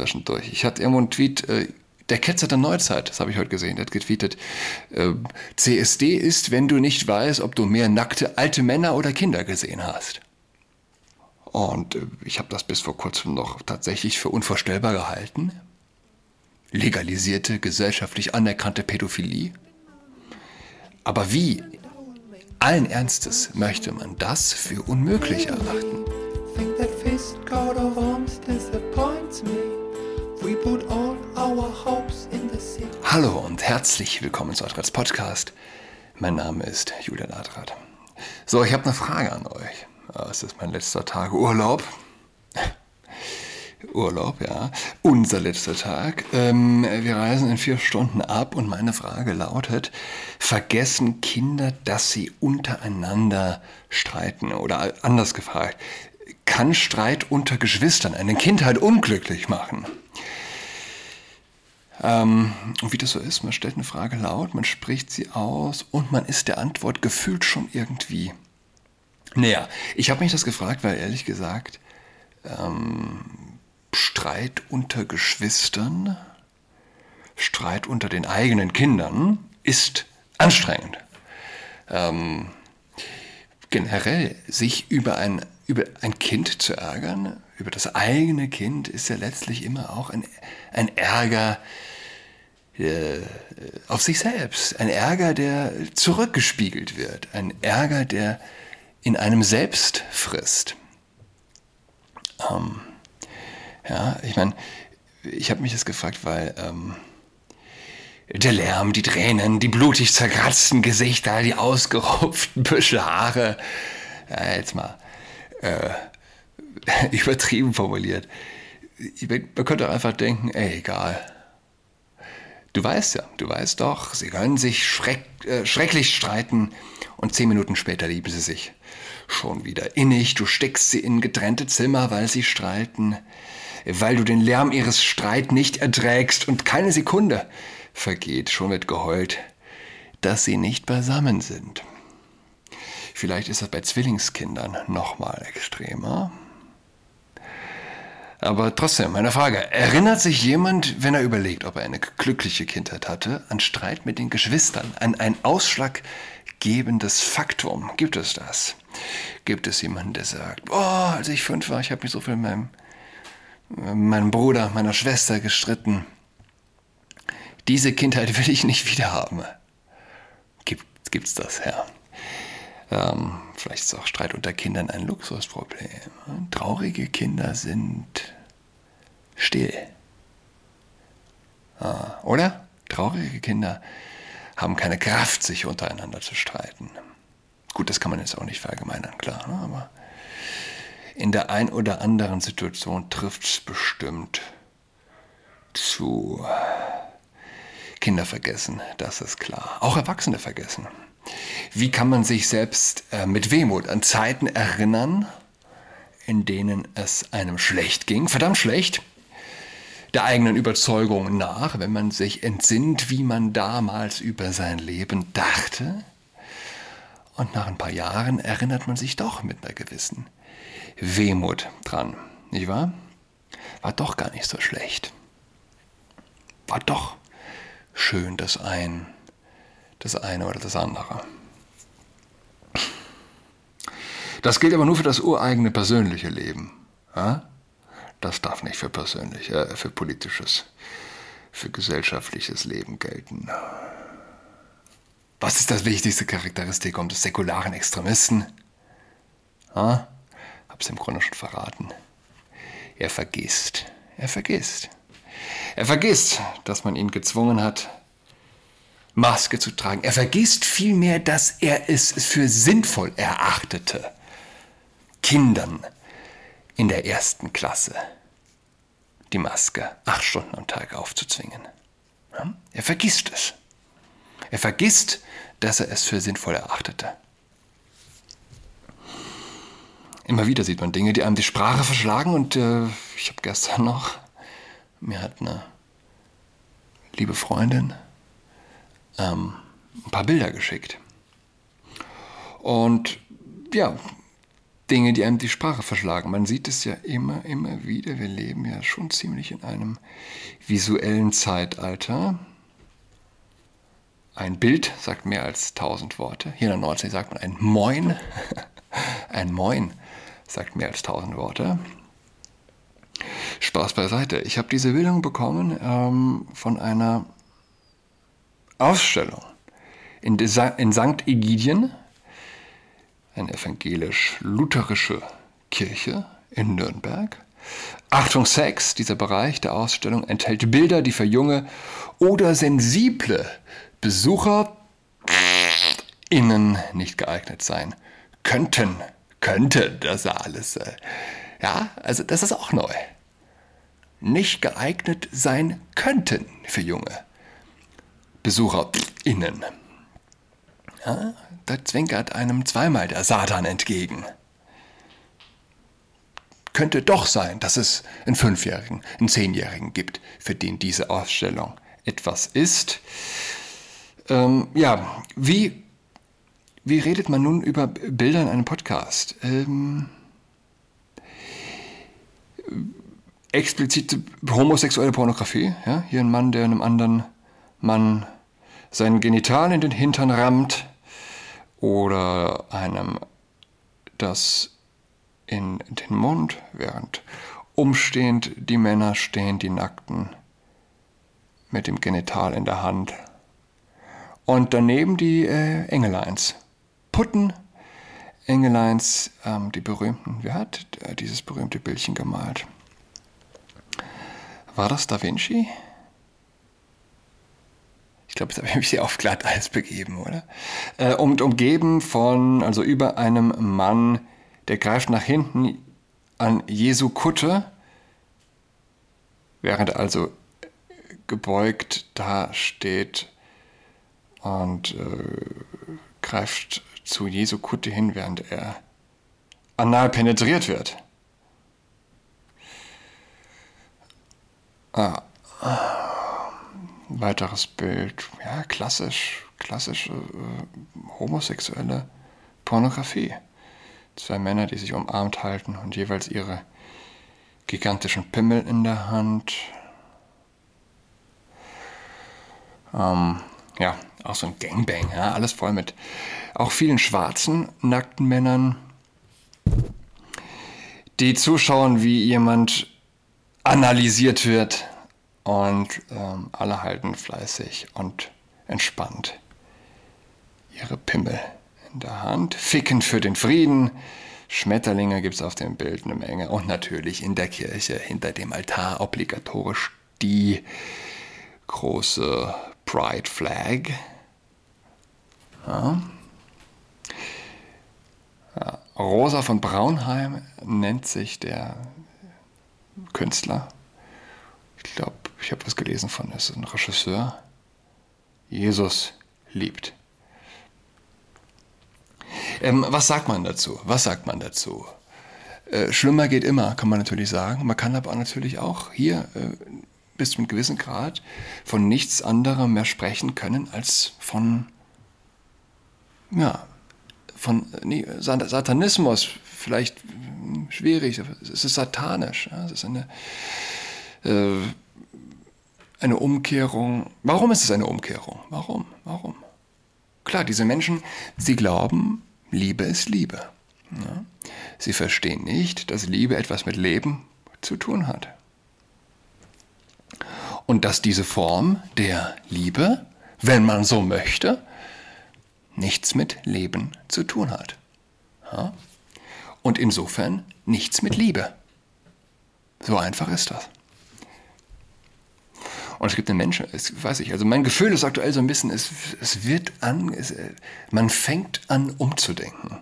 zwischendurch. Ich hatte irgendwo einen Tweet, äh, der Ketzer der Neuzeit, das habe ich heute gesehen, der hat getweetet, äh, CSD ist, wenn du nicht weißt, ob du mehr nackte alte Männer oder Kinder gesehen hast. Und äh, ich habe das bis vor kurzem noch tatsächlich für unvorstellbar gehalten. Legalisierte, gesellschaftlich anerkannte Pädophilie. Aber wie, allen Ernstes, möchte man das für unmöglich erachten? Und herzlich willkommen zu Adrats Podcast. Mein Name ist Julian Adrat. So, ich habe eine Frage an euch. Es ist mein letzter Tag Urlaub. Urlaub, ja. Unser letzter Tag. Ähm, wir reisen in vier Stunden ab und meine Frage lautet, vergessen Kinder, dass sie untereinander streiten? Oder anders gefragt, kann Streit unter Geschwistern eine Kindheit unglücklich machen? Ähm, und wie das so ist, man stellt eine Frage laut, man spricht sie aus und man ist der Antwort gefühlt schon irgendwie näher. Ich habe mich das gefragt, weil ehrlich gesagt, ähm, Streit unter Geschwistern, Streit unter den eigenen Kindern ist anstrengend. Ähm, generell sich über ein, über ein Kind zu ärgern, über das eigene Kind, ist ja letztlich immer auch ein, ein Ärger äh, auf sich selbst. Ein Ärger, der zurückgespiegelt wird. Ein Ärger, der in einem selbst frisst. Ähm, ja, ich meine, ich habe mich das gefragt, weil ähm, der Lärm, die Tränen, die blutig zerkratzten Gesichter, die ausgerupften Büschel Haare, ja, jetzt mal äh, übertrieben formuliert. Man könnte einfach denken, ey, egal. Du weißt ja, du weißt doch, sie können sich schreck, äh, schrecklich streiten und zehn Minuten später lieben sie sich. Schon wieder innig, du steckst sie in getrennte Zimmer, weil sie streiten weil du den Lärm ihres Streit nicht erträgst und keine Sekunde vergeht, schon wird geheult, dass sie nicht beisammen sind. Vielleicht ist das bei Zwillingskindern nochmal extremer. Aber trotzdem, meine Frage, erinnert sich jemand, wenn er überlegt, ob er eine glückliche Kindheit hatte, an Streit mit den Geschwistern, an ein ausschlaggebendes Faktum? Gibt es das? Gibt es jemanden, der sagt, oh, als ich fünf war, ich habe mich so viel in meinem meinem Bruder, meiner Schwester gestritten. Diese Kindheit will ich nicht wieder haben. Gibt, gibt's das, ja. Ähm, vielleicht ist auch Streit unter Kindern ein Luxusproblem. Traurige Kinder sind still. Ah, oder? Traurige Kinder haben keine Kraft, sich untereinander zu streiten. Gut, das kann man jetzt auch nicht verallgemeinern, klar, ne? aber in der ein oder anderen Situation trifft es bestimmt zu. Kinder vergessen, das ist klar. Auch Erwachsene vergessen. Wie kann man sich selbst äh, mit Wehmut an Zeiten erinnern, in denen es einem schlecht ging, verdammt schlecht, der eigenen Überzeugung nach, wenn man sich entsinnt, wie man damals über sein Leben dachte? Und nach ein paar Jahren erinnert man sich doch mit einer gewissen Wehmut dran, nicht wahr? War doch gar nicht so schlecht. War doch schön das ein, das eine oder das andere. Das gilt aber nur für das ureigene persönliche Leben. Das darf nicht für persönlich, äh, für politisches, für gesellschaftliches Leben gelten. Was ist das wichtigste Charakteristikum des säkularen Extremisten? Ja? hab's im Grunde schon verraten. Er vergisst. Er vergisst. Er vergisst, dass man ihn gezwungen hat, Maske zu tragen. Er vergisst vielmehr, dass er es für sinnvoll erachtete, Kindern in der ersten Klasse die Maske acht Stunden am Tag aufzuzwingen. Er vergisst es. Er vergisst, dass er es für sinnvoll erachtete. immer wieder sieht man Dinge, die einem die Sprache verschlagen. Und äh, ich habe gestern noch, mir hat eine liebe Freundin ähm, ein paar Bilder geschickt. Und ja, Dinge, die einem die Sprache verschlagen. Man sieht es ja immer, immer wieder. Wir leben ja schon ziemlich in einem visuellen Zeitalter. Ein Bild sagt mehr als tausend Worte. Hier in der Nordsee sagt man ein Moin. Ein Moin sagt mehr als tausend Worte. Spaß beiseite. Ich habe diese Bildung bekommen ähm, von einer Ausstellung in, in St. Egidien, eine evangelisch-lutherische Kirche in Nürnberg. Achtung Sex, dieser Bereich der Ausstellung enthält Bilder, die für junge oder sensible Besucher innen nicht geeignet sein könnten. Könnten, das alles. Äh, ja, also das ist auch neu. Nicht geeignet sein könnten für junge BesucherInnen. Ja, da zwinkert einem zweimal der Satan entgegen. Könnte doch sein, dass es einen Fünfjährigen, einen Zehnjährigen gibt, für den diese Ausstellung etwas ist. Ähm, ja, wie, wie redet man nun über Bilder in einem Podcast? Ähm, explizite homosexuelle Pornografie. Ja? Hier ein Mann, der einem anderen Mann sein Genital in den Hintern rammt oder einem das in den Mund, während umstehend die Männer stehen, die Nackten, mit dem Genital in der Hand. Und daneben die äh, Engeleins. Putten, Engeleins, ähm, die berühmten, wer hat äh, dieses berühmte Bildchen gemalt? War das Da Vinci? Ich glaube, jetzt habe ich mich hier auf Glatteis begeben, oder? Äh, und umgeben von, also über einem Mann, der greift nach hinten an Jesu Kutte, während er also gebeugt da steht und äh, greift zu Jesu Kutte hin, während er anal penetriert wird. Ah. Weiteres Bild. Ja, klassisch, klassische äh, homosexuelle Pornografie. Zwei Männer, die sich umarmt halten und jeweils ihre gigantischen Pimmel in der Hand. Ähm, ja, auch so ein Gangbang, ja, alles voll mit auch vielen schwarzen, nackten Männern, die zuschauen, wie jemand analysiert wird und ähm, alle halten fleißig und entspannt ihre Pimmel in der Hand. Ficken für den Frieden. Schmetterlinge gibt es auf dem Bild eine Menge. Und natürlich in der Kirche hinter dem Altar obligatorisch die große Pride Flag. Ja. Rosa von Braunheim nennt sich der Künstler. Ich glaube, ich habe was gelesen von, ist ein Regisseur. Jesus liebt. Ähm, was sagt man dazu? Was sagt man dazu? Äh, schlimmer geht immer, kann man natürlich sagen. Man kann aber natürlich auch hier äh, bis zu einem gewissen Grad von nichts anderem mehr sprechen können als von, ja, von nee, Satanismus. Vielleicht hm, schwierig, es ist satanisch. Ja? Es ist eine äh, eine Umkehrung. Warum ist es eine Umkehrung? Warum? Warum? Klar, diese Menschen, sie glauben, Liebe ist Liebe. Ja? Sie verstehen nicht, dass Liebe etwas mit Leben zu tun hat. Und dass diese Form der Liebe, wenn man so möchte, nichts mit Leben zu tun hat. Ja? Und insofern nichts mit Liebe. So einfach ist das. Und es gibt einen Menschen, es, weiß ich, also mein Gefühl ist aktuell so ein bisschen, es, es wird an, es, man fängt an umzudenken.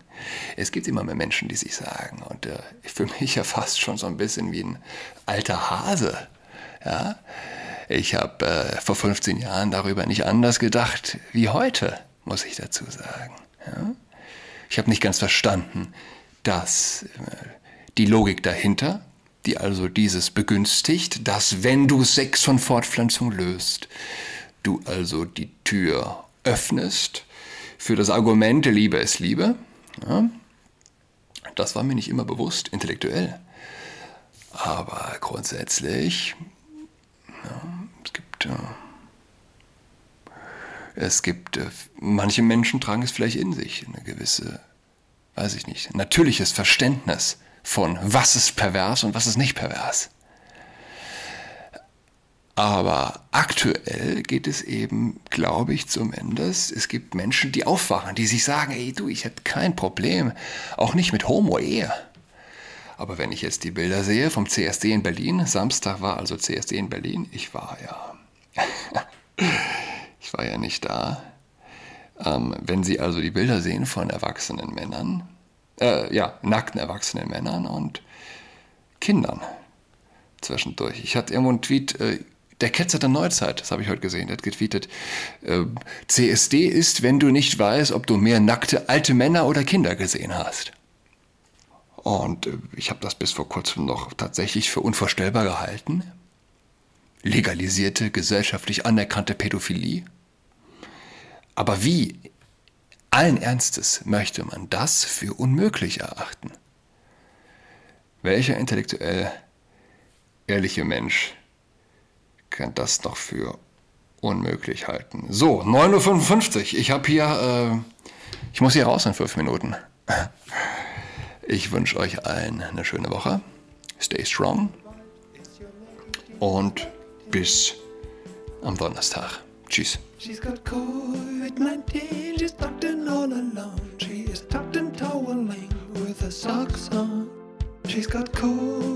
Es gibt immer mehr Menschen, die sich sagen, und äh, für mich ja fast schon so ein bisschen wie ein alter Hase. Ja? Ich habe äh, vor 15 Jahren darüber nicht anders gedacht wie heute, muss ich dazu sagen. Ja? Ich habe nicht ganz verstanden, dass äh, die Logik dahinter die also dieses begünstigt, dass wenn du Sex von Fortpflanzung löst, du also die Tür öffnest für das Argument, Liebe ist Liebe. Ja? das war mir nicht immer bewusst, intellektuell. Aber grundsätzlich, ja, es gibt, äh, es gibt, äh, manche Menschen tragen es vielleicht in sich, eine gewisse, weiß ich nicht, natürliches Verständnis von, was ist pervers und was ist nicht pervers. Aber aktuell geht es eben, glaube ich, zumindest, es gibt Menschen, die aufwachen, die sich sagen, ey du, ich hätte kein Problem, auch nicht mit Homo-Ehe. Aber wenn ich jetzt die Bilder sehe vom CSD in Berlin, Samstag war also CSD in Berlin, ich war ja, ich war ja nicht da. Ähm, wenn Sie also die Bilder sehen von erwachsenen Männern, äh, ja, nackten erwachsenen Männern und Kindern zwischendurch. Ich hatte irgendwo einen Tweet, äh, der Ketzer der Neuzeit, das habe ich heute gesehen, der hat getweetet, äh, CSD ist, wenn du nicht weißt, ob du mehr nackte alte Männer oder Kinder gesehen hast. Und äh, ich habe das bis vor kurzem noch tatsächlich für unvorstellbar gehalten. Legalisierte, gesellschaftlich anerkannte Pädophilie. Aber wie, allen Ernstes, möchte man das für unmöglich erachten? Welcher intellektuell ehrliche Mensch kann das noch für unmöglich halten. So, 9.55 Uhr. Ich habe hier, äh, ich muss hier raus in fünf Minuten. Ich wünsche euch allen eine schöne Woche. Stay strong. Und bis am Donnerstag. Tschüss. She's got COVID-19,